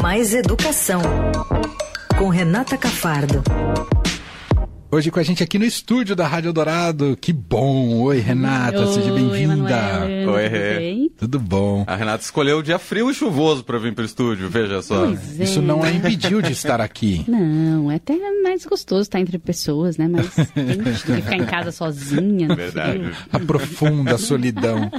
Mais Educação, com Renata Cafardo. Hoje com a gente aqui no estúdio da Rádio Dourado. Que bom! Oi, Renata, Oi, seja bem-vinda. Oi, tudo Rê. bem? Tudo bom? A Renata escolheu o dia frio e chuvoso pra vir pro estúdio, veja só. Pois é. Isso não a impediu de estar aqui. Não, é até mais gostoso estar entre pessoas, né? Mas tem que ficar em casa sozinha. Verdade. A profunda solidão.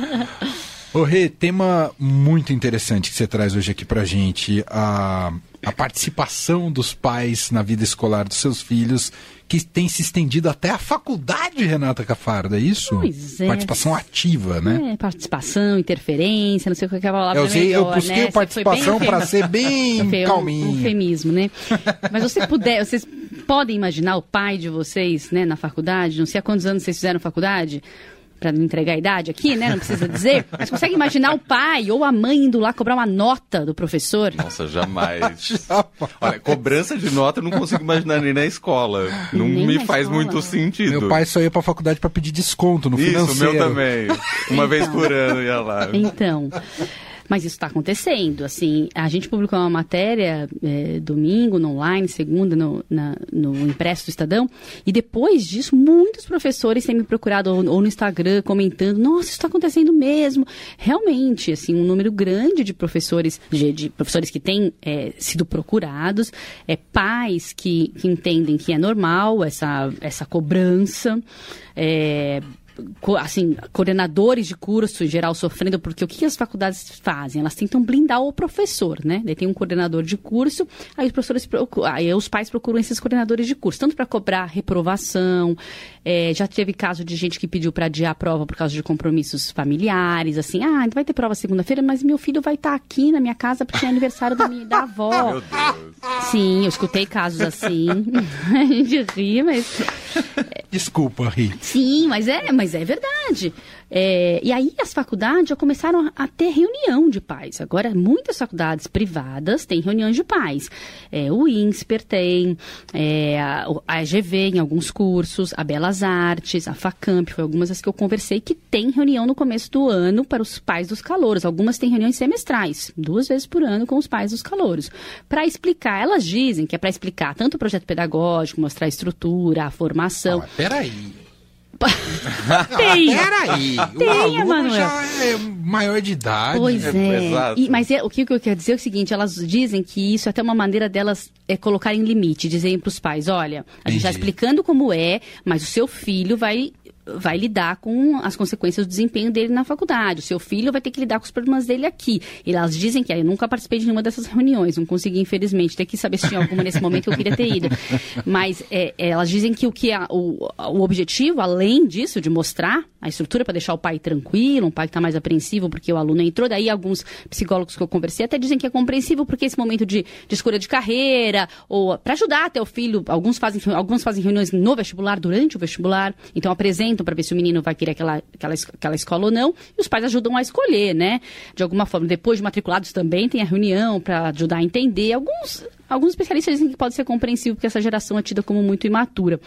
Ô, Rê, tema muito interessante que você traz hoje aqui pra gente. A, a participação dos pais na vida escolar dos seus filhos, que tem se estendido até a faculdade, Renata Cafarda, é isso? Pois é. Participação ativa, né? É, participação, interferência, não sei qual que é a palavra Eu usei, eu melhor, busquei né? o participação para ser bem Foi um- calminho. Um eufemismo, né? Mas você puder, vocês podem imaginar o pai de vocês, né, na faculdade? Não sei há quantos anos vocês fizeram faculdade. Pra não entregar a idade aqui, né? Não precisa dizer. Mas consegue imaginar o pai ou a mãe indo lá cobrar uma nota do professor? Nossa, jamais. Olha, cobrança de nota eu não consigo imaginar nem na escola. Não Nem me faz escola. muito sentido. Meu pai só ia pra faculdade para pedir desconto no Isso, o financeiro. meu também. Uma vez Então. por ano ia lá. Então, mas isso está acontecendo. Assim, a gente publicou uma matéria é, domingo, no online, segunda, no, na- no impresso do Estadão, e depois disso, muitos professores têm me procurado ou, ou no Instagram comentando: nossa, isso está acontecendo mesmo. Realmente, assim, um número grande de professores, de, de professores que têm é, sido procurados, é, pais que, que entendem que é normal essa, essa cobrança. É, assim, coordenadores de curso em geral sofrendo, porque o que as faculdades fazem? Elas tentam blindar o professor, né? Daí tem um coordenador de curso, aí os professores aí os pais procuram esses coordenadores de curso, tanto para cobrar reprovação, eh, já teve caso de gente que pediu para adiar a prova por causa de compromissos familiares, assim, ah, vai ter prova segunda-feira, mas meu filho vai estar aqui na minha casa porque é aniversário da minha da avó. Meu Deus. Sim, eu escutei casos assim. a gente ri, mas Desculpa, Ri. Sim, mas é, mas é verdade. É, e aí as faculdades já começaram a ter reunião de pais. Agora, muitas faculdades privadas têm reuniões de pais. É, o INSPER tem, é, a, EGV em alguns cursos, a Belas Artes, a FACAMP, foi algumas das que eu conversei, que tem reunião no começo do ano para os pais dos calouros. Algumas têm reuniões semestrais, duas vezes por ano com os pais dos calouros. Para explicar, elas dizem que é para explicar tanto o projeto pedagógico, mostrar a estrutura, a formação. Ah, peraí. Tem! Peraí. o Tem, aluno Emanuel. já é maior de idade. Pois É, é. exato. E- mas é, o que eu quero dizer é o seguinte: elas dizem que isso é até uma maneira delas é, colocarem limite, dizerem para os pais: olha, a gente está explicando como é, mas o seu filho vai. Vai lidar com as consequências do desempenho dele na faculdade. O seu filho vai ter que lidar com os problemas dele aqui. E elas dizem que ah, eu nunca participei de nenhuma dessas reuniões, não consegui, infelizmente. Tem que saber se tinha alguma nesse momento que eu queria ter ido. Mas é, é, elas dizem que o que é, o, o objetivo, além disso, de mostrar a estrutura para deixar o pai tranquilo, um pai que está mais apreensivo porque o aluno entrou. Daí alguns psicólogos que eu conversei até dizem que é compreensível porque esse momento de, de escolha de carreira, ou para ajudar até o filho, alguns fazem, alguns fazem reuniões no vestibular, durante o vestibular, então apresentam para ver se o menino vai querer aquela, aquela, aquela escola ou não, e os pais ajudam a escolher, né? De alguma forma. Depois de matriculados também tem a reunião para ajudar a entender. Alguns, alguns especialistas dizem que pode ser compreensível porque essa geração é tida como muito imatura.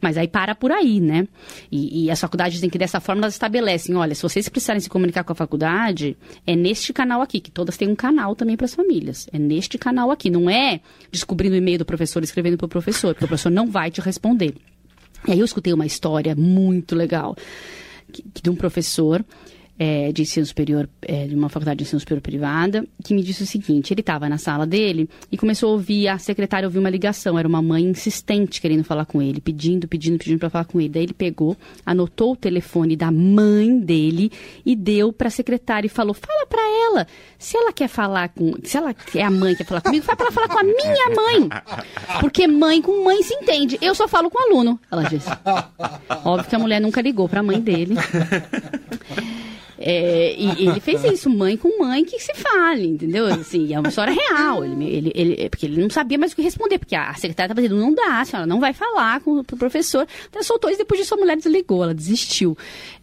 Mas aí para por aí, né? E, e as faculdades dizem que dessa forma elas estabelecem, olha, se vocês precisarem se comunicar com a faculdade, é neste canal aqui, que todas têm um canal também para as famílias. É neste canal aqui, não é descobrindo o e-mail do professor, escrevendo para o professor, porque o professor não vai te responder. E aí eu escutei uma história muito legal de um professor eh, de ensino superior, eh, de uma faculdade de ensino superior privada, que me disse o seguinte: ele estava na sala dele e começou a ouvir, a secretária ouviu uma ligação, era uma mãe insistente querendo falar com ele, pedindo, pedindo, pedindo para falar com ele. Daí ele pegou, anotou o telefone da mãe dele e deu para a secretária e falou: fala para ela, se ela quer falar com, se ela é a mãe que quer falar comigo, fala para ela falar com a minha mãe, porque mãe com mãe se entende. Eu só falo com aluno, ela disse. Óbvio que a mulher nunca ligou para a mãe dele. É, e ele fez isso, mãe com mãe que se fale, entendeu? Assim, é uma história real. Ele, ele, ele- porque ele não sabia mais o que responder, porque a secretária estava dizendo, não dá, a senhora não vai falar com o professor. Então soltou isso, depois disso a mulher desligou, ela desistiu.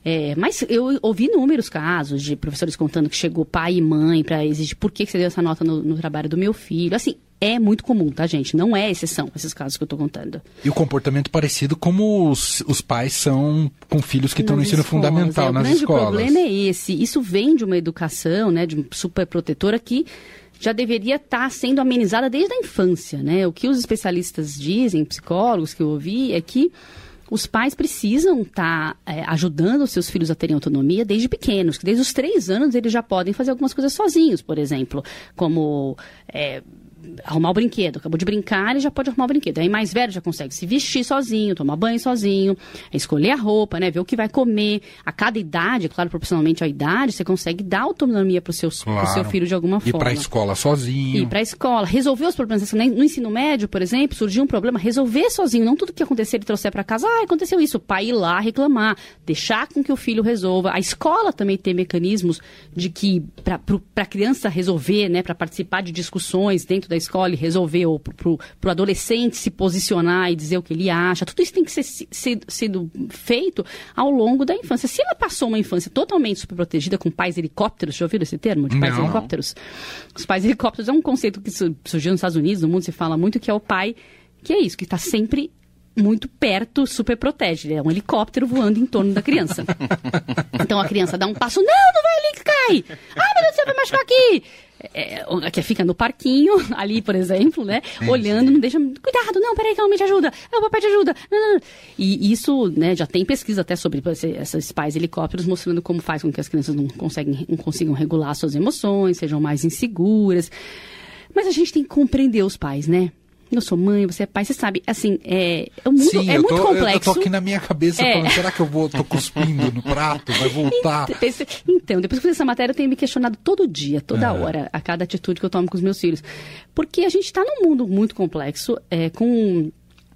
É, mas eu ouvi inúmeros casos de professores contando que chegou pai e mãe para exigir por que, que você deu essa nota no, no trabalho do meu filho. Assim, é muito comum, tá, gente? Não é exceção esses casos que eu estou contando. E o comportamento parecido como os, os pais são com filhos que estão no ensino escolas, fundamental é, nas O grande escolas. problema é esse. Isso vem de uma educação, né, de super protetora que já deveria estar sendo amenizada desde a infância, né? O que os especialistas dizem, psicólogos que eu ouvi, é que os pais precisam estar é, ajudando os seus filhos a terem autonomia desde pequenos, que desde os três anos eles já podem fazer algumas coisas sozinhos, por exemplo, como é, arrumar o brinquedo. Acabou de brincar, ele já pode arrumar o brinquedo. Aí mais velho já consegue se vestir sozinho, tomar banho sozinho, escolher a roupa, né? Ver o que vai comer. A cada idade, claro, proporcionalmente à idade, você consegue dar autonomia para o seu, pro seu filho de alguma Ir forma. para a escola sozinho. Ir para a escola, resolver os problemas. Assim, né? No ensino médio, por exemplo, surgiu um problema, resolver sozinho. Não tudo que acontecer ele trouxer para casa, ah, aconteceu isso. O pai ir lá reclamar, deixar com que o filho resolva. A escola também tem mecanismos de que, para a criança resolver, né, para participar de discussões dentro da escola e resolver, ou para o adolescente se posicionar e dizer o que ele acha. Tudo isso tem que ser, ser sido feito ao longo da infância. Se ela passou uma infância totalmente superprotegida com pais helicópteros, já ouviram esse termo? De pais Não. helicópteros? Os pais helicópteros é um conceito que su- surgiu nos Estados Unidos, no mundo se fala muito, que é o pai, que é isso, que está sempre muito perto, super protege. Ele é um helicóptero voando em torno da criança. Então a criança dá um passo, não, não vai ali que cai! Ai, meu Deus do céu, vai machucar aqui! É, é, que fica no parquinho, ali, por exemplo, né? Olhando, não deixa. Cuidado, não, peraí, calma, te ajuda. Ah, o papai te ajuda. Não, não, não. E isso, né, já tem pesquisa até sobre esse- esses pais helicópteros mostrando como faz com que as crianças não, conseguem, não consigam regular suas emoções, sejam mais inseguras. Mas a gente tem que compreender os pais, né? Eu sou mãe, você é pai, você sabe, assim, é, o mundo Sim, é eu muito tô, complexo. eu tô aqui na minha cabeça É. falando, será que eu vou, tô cuspindo no prato? Vai voltar? Então, depois que eu fiz essa matéria, eu tenho me questionado todo dia, toda É. hora, a cada atitude que eu tomo com os meus filhos. Porque a gente está num mundo muito complexo, é, com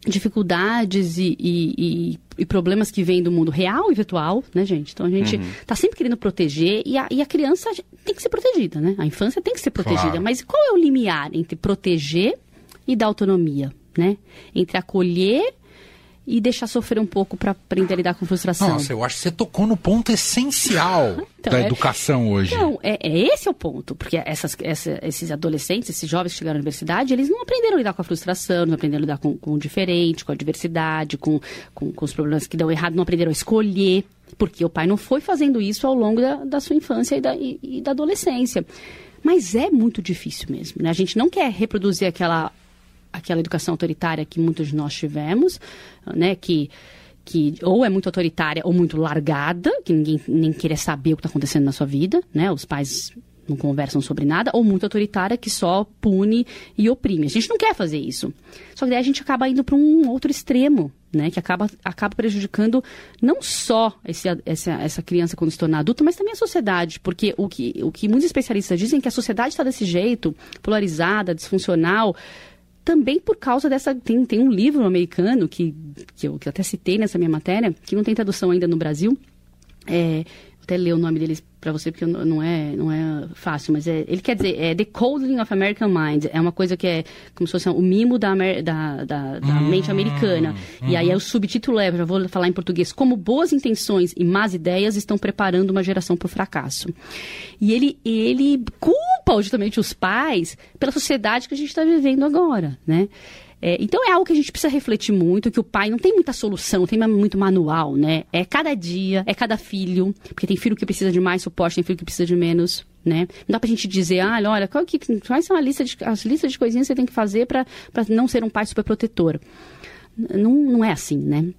dificuldades e, e- e- e problemas que vêm do mundo real e virtual, né, gente? Então a gente está sempre querendo proteger e a, e a criança tem que ser protegida, né? A infância tem que ser protegida. Claro. Mas qual é o limiar entre proteger e dar autonomia, né? Entre acolher e deixar sofrer um pouco para aprender a lidar com frustração. Nossa, eu acho que você tocou no ponto essencial Então, da é- educação hoje. Então, é, é esse é o ponto. Porque essas, essa- esses adolescentes, esses jovens que chegaram à universidade, eles não aprenderam a lidar com a frustração, não aprenderam a lidar com, com o diferente, com a diversidade, com, com, com os problemas que dão errado, não aprenderam a escolher. Porque o pai não foi fazendo isso ao longo da, da sua infância e da, e- e da adolescência. Mas é muito difícil mesmo. Né? A gente não quer reproduzir aquela aquela educação autoritária que muitos de nós tivemos, né, que, que ou é muito autoritária ou muito largada, que ninguém nem queria saber o que está acontecendo na sua vida, né, os pais não conversam sobre nada, ou muito autoritária que só pune e oprime. A gente não quer fazer isso. Só que daí a gente acaba indo para um outro extremo, né, que acaba, acaba prejudicando não só esse, essa, essa criança quando se tornar adulta, mas também a sociedade. Porque o que, o que muitos especialistas dizem é que a sociedade está desse jeito, polarizada, disfuncional, também por causa dessa. Tem, tem um livro americano que, que, eu, que eu até citei nessa minha matéria, que não tem tradução ainda no Brasil. É, vou até ler o nome deles para você, porque não é, não é fácil, mas é, ele quer dizer, é The Coding of American Mind. É uma coisa que é como se fosse o mimo da, da, da, da mente americana. E aí é o subtítulo é, já vou falar em português, como boas intenções e más ideias estão preparando uma geração para o fracasso. E ele, ele culpa justamente os pais pela sociedade que a gente está vivendo agora, né? É, então é algo que a gente precisa refletir muito, que o pai não tem muita solução, não tem muito manual, né? É cada dia, é cada filho, porque tem filho que precisa de mais suporte, tem filho que precisa de menos, né? Não dá pra gente dizer, ah, olha, qual que, quais são a lista de, as listas de coisinhas que você tem que fazer para não ser um pai super protetor. Não, não é assim, né?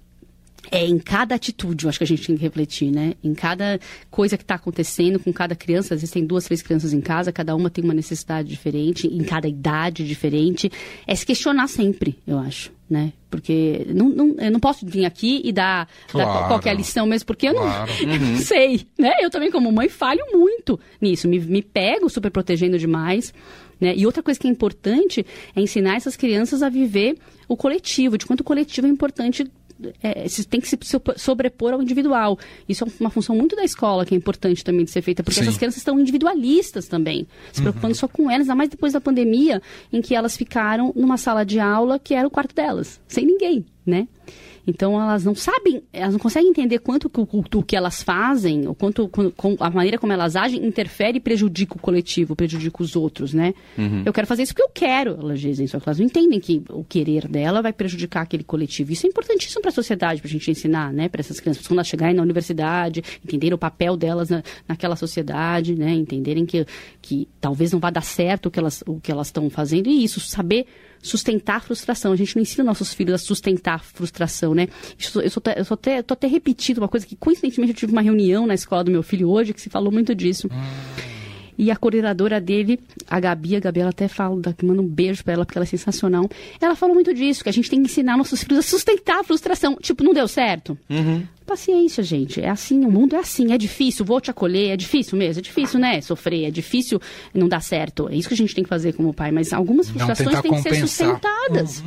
É em cada atitude, eu acho que a gente tem que refletir, né? Em cada coisa que está acontecendo com cada criança, às vezes tem duas, três crianças em casa, cada uma tem uma necessidade diferente, em cada idade diferente. É se questionar sempre, eu acho, né? Porque não, não, eu não posso vir aqui e dar, dar Claro. qualquer lição mesmo, porque eu não, Claro. eu não sei, né? Eu também, como mãe, falho muito nisso. Me, me pego super protegendo demais. Né? E outra coisa que é importante é ensinar essas crianças a viver o coletivo, de quanto o coletivo é importante é, tem que se so- sobrepor ao individual. Isso é uma função muito da escola que é importante também de ser feita, porque Sim. essas crianças estão individualistas também, se preocupando só com elas, ainda mais depois da pandemia, em que elas ficaram numa sala de aula que era o quarto delas, sem ninguém. né? Então elas não sabem, elas não conseguem entender quanto que o, o que elas fazem, ou quanto com, a maneira como elas agem interfere e prejudica o coletivo, prejudica os outros, né? Eu quero fazer isso porque eu quero, elas dizem, só que elas não entendem que o querer dela vai prejudicar aquele coletivo. Isso é importantíssimo para a sociedade, para a gente ensinar, né, para essas crianças, quando elas chegarem na universidade, entenderem o papel delas na, naquela sociedade, né, entenderem que, que talvez não vá dar certo o que elas o que elas estão fazendo e isso saber sustentar a frustração. A gente não ensina nossos filhos a sustentar a frustração, né? Isso- eu, sou, até- eu até, tô até repetindo uma coisa que, coincidentemente, eu tive uma reunião na escola do meu filho hoje que se falou muito disso. E a coordenadora dele, a Gabi, a Gabi, ela até fala, manda um beijo pra ela, porque ela é sensacional. Ela falou muito disso, que a gente tem que ensinar nossos filhos a sustentar a frustração. Tipo, não deu certo? Paciência, gente. É assim, o mundo é assim, é difícil, vou te acolher, é difícil mesmo, é difícil, né? Sofrer, é difícil não dar certo. É isso que a gente tem que fazer como pai, mas algumas frustrações têm que ser sustentadas.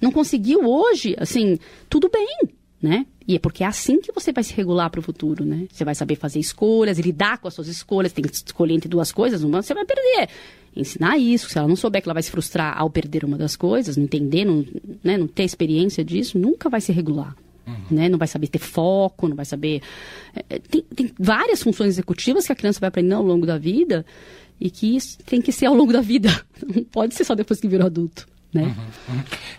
Não conseguiu hoje, assim, tudo bem, né? E é porque é assim que você vai se regular para o futuro, né? Você vai saber fazer escolhas, lidar com as suas escolhas, tem que escolher entre duas coisas, uma você vai perder. Ensinar isso, se ela não souber que ela vai se frustrar ao perder uma das coisas, não entender, não, né, não ter experiência disso, nunca vai se regular. Né? Não vai saber ter foco, não vai saber. é, é, Tem, tem várias funções executivas que a criança vai aprender ao longo da vida e que isso tem que ser ao longo da vida. Não pode ser só depois que virou adulto. Né?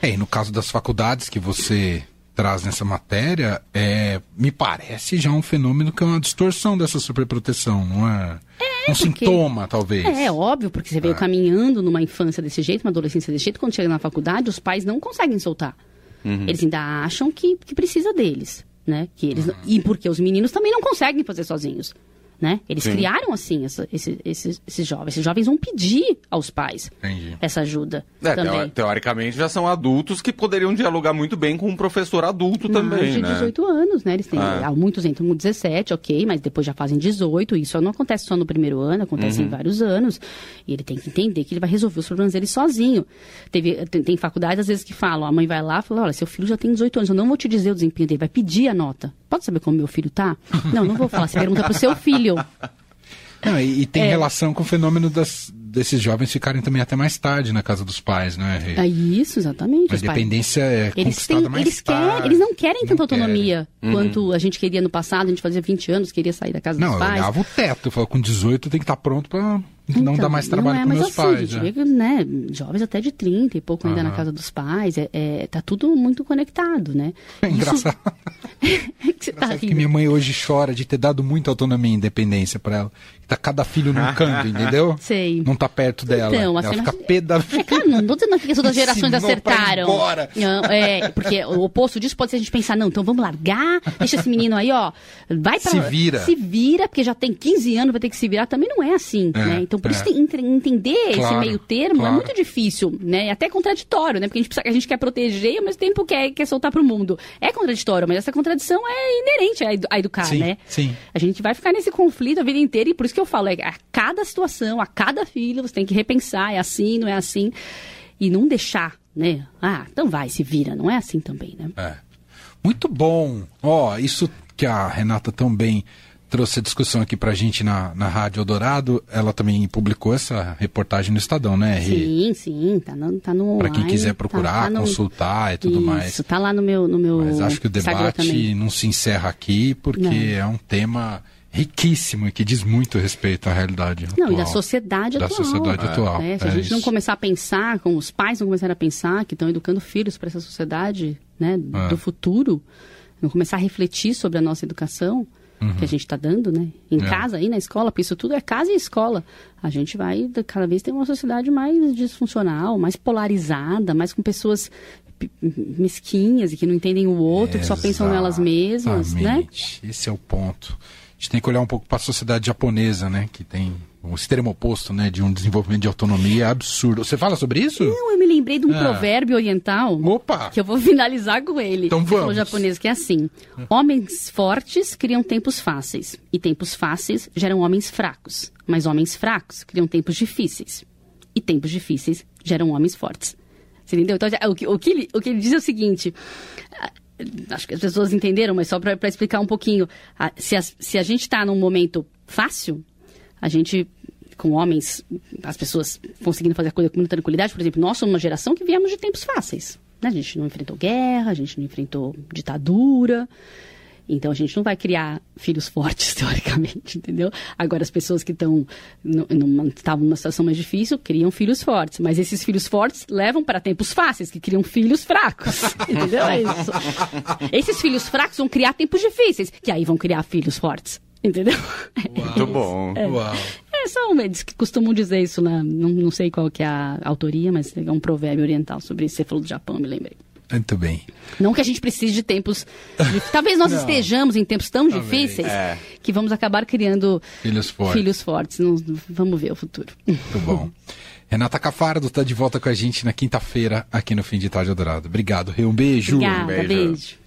É, e no caso das faculdades que você traz nessa matéria, é, me parece já um fenômeno que é uma distorção dessa superproteção, não é? um porque- sintoma, talvez. É, óbvio, porque você veio caminhando numa infância desse jeito, uma adolescência desse jeito, quando chega na faculdade, os pais não conseguem soltar. Eles ainda acham que, que precisa deles, né? Que eles, E porque os meninos também não conseguem fazer sozinhos. Né? Eles Sim. criaram assim essa- esse- esses, esses jovens. Esses jovens vão pedir aos pais Entendi. essa ajuda É, também. teo- teoricamente já são adultos que poderiam dialogar muito bem com um professor adulto também, de né? 18 anos, né? Eles têm, Ah. há muitos entram com 17, ok, mas depois já fazem 18. Isso não acontece só no primeiro ano, acontece Uhum. em vários anos. E ele tem que entender que ele vai resolver os problemas dele sozinho. Teve, tem, tem faculdades, às vezes, que falam, a mãe vai lá e fala, olha, seu filho já tem 18 anos, eu não vou te dizer o desempenho dele, vai pedir a nota. Pode saber como meu filho tá? Não, não vou falar, você pergunta pro seu filho. Não, e, e tem É. relação com o fenômeno das, desses jovens ficarem também até mais tarde na casa dos pais, né? Rê? É isso, exatamente. A independência é Eles, têm, mais eles, tarde. querem, eles não querem Não tanta autonomia querem. quanto a gente queria no passado. A gente fazia 20 anos, queria sair da casa Não, dos eu pais. olhava o teto, eu falava, com 18 tem que estar pronto pra não Então, dar mais trabalho é, para mas meus assim, pais. Gente que, né, jovens até de 30 e pouco ainda na Aham. casa dos pais. É, é, tá tudo muito conectado, né? É engraçado. Isso... que você tá Engraçado que minha mãe hoje chora de ter dado muita autonomia e independência pra ela. Tá cada filho num canto, entendeu? Sei. Não tá perto dela. Então, ela assim, fica mas- pé da É claro, não tô dizendo que as outras gerações acertaram. embora. Não, é, porque o oposto disso pode ser a gente pensar, não, então vamos largar, deixa esse menino aí, ó, vai pra... Se vira. Se vira, porque já tem 15 anos, vai ter que se virar. Também não é assim, É, né? Então, por é. isso, tem- entender esse Claro, meio termo claro. é muito difícil, né? É até contraditório, né? Porque a gente, precisa- a gente quer proteger e ao mesmo tempo quer, quer soltar pro mundo. É contraditório, mas essa contradição é inerente a, edu- a educar, Sim, né? sim. A gente vai ficar nesse conflito a vida inteira e por isso que eu falo, é a cada situação, a cada filho, você tem que repensar, é assim, não é assim, e não deixar, né? Ah, então vai, se vira, não é assim também, né? É. Muito bom. Ó, isso que a Renata tão bem trouxe a discussão aqui pra gente na, na Rádio Eldorado, ela também publicou essa reportagem no Estadão, né, Rê? Sim, sim, tá no, tá no Pra quem quiser tá- procurar, tá no- consultar e tudo Isso, mais. tá lá no meu, no meu Mas acho que o debate não se encerra aqui, porque Não. é um tema riquíssimo e que diz muito respeito à realidade Não, atual. e da sociedade Da atual. sociedade atual, né? Se a é gente não isso. começar a pensar, como os pais não começarem a pensar, que estão educando filhos para essa sociedade né, É. do futuro, não começar a refletir sobre a nossa educação que a gente está dando, né? Em Uhum. É. casa, aí na escola, porque isso tudo é casa e escola. A gente vai cada vez ter uma sociedade mais disfuncional, mais polarizada, mais com pessoas mesquinhas e que não entendem o outro, que só pensam nelas mesmas, né? Exatamente. Esse é o ponto. A gente tem que olhar um pouco para a sociedade japonesa, né? Que tem o extremo oposto, né? De um desenvolvimento de autonomia absurdo. Você fala sobre isso? Não, eu me lembrei de um Ah. provérbio oriental. Opa! Que eu vou finalizar com ele. Então falou vamos. japonês que é assim: homens fortes criam tempos fáceis, e tempos fáceis geram homens fracos. Mas homens fracos criam tempos difíceis, e tempos difíceis geram homens fortes. Você entendeu? Então, o que, o que, ele, o que ele diz é o seguinte. Acho que as pessoas entenderam, mas só para explicar um pouquinho. Ah, Se, as- se a gente está num momento fácil, a gente, com homens, as pessoas conseguindo fazer a coisa com muita tranquilidade, por exemplo, nós somos uma geração que viemos de tempos fáceis. A gente não enfrentou guerra, a gente não enfrentou ditadura. Então a gente não vai criar filhos fortes, teoricamente, entendeu? Agora, as pessoas que estão estavam numa situação mais difícil criam filhos fortes. Mas esses filhos fortes levam para tempos fáceis, que criam filhos fracos. entendeu? É isso. Esses filhos fracos vão criar tempos difíceis, que aí vão criar filhos fortes. Entendeu? Uau. Muito bom. É, Uau. é só um, eles que costumam dizer isso, na, não, não sei qual que é a autoria, mas é um provérbio oriental sobre isso. Você falou do Japão, me lembrei. Muito bem. Não que a gente precise de tempos. De... Talvez nós estejamos em tempos tão difíceis é. que vamos acabar criando filhos fortes. Filhos fortes. Não, vamos ver o futuro. Muito bom. Renata Cafardo está de volta com a gente na quinta-feira aqui no Fim de Tarde Dourado. Obrigado, Rê. Um beijo. Obrigada, um beijo. beijo.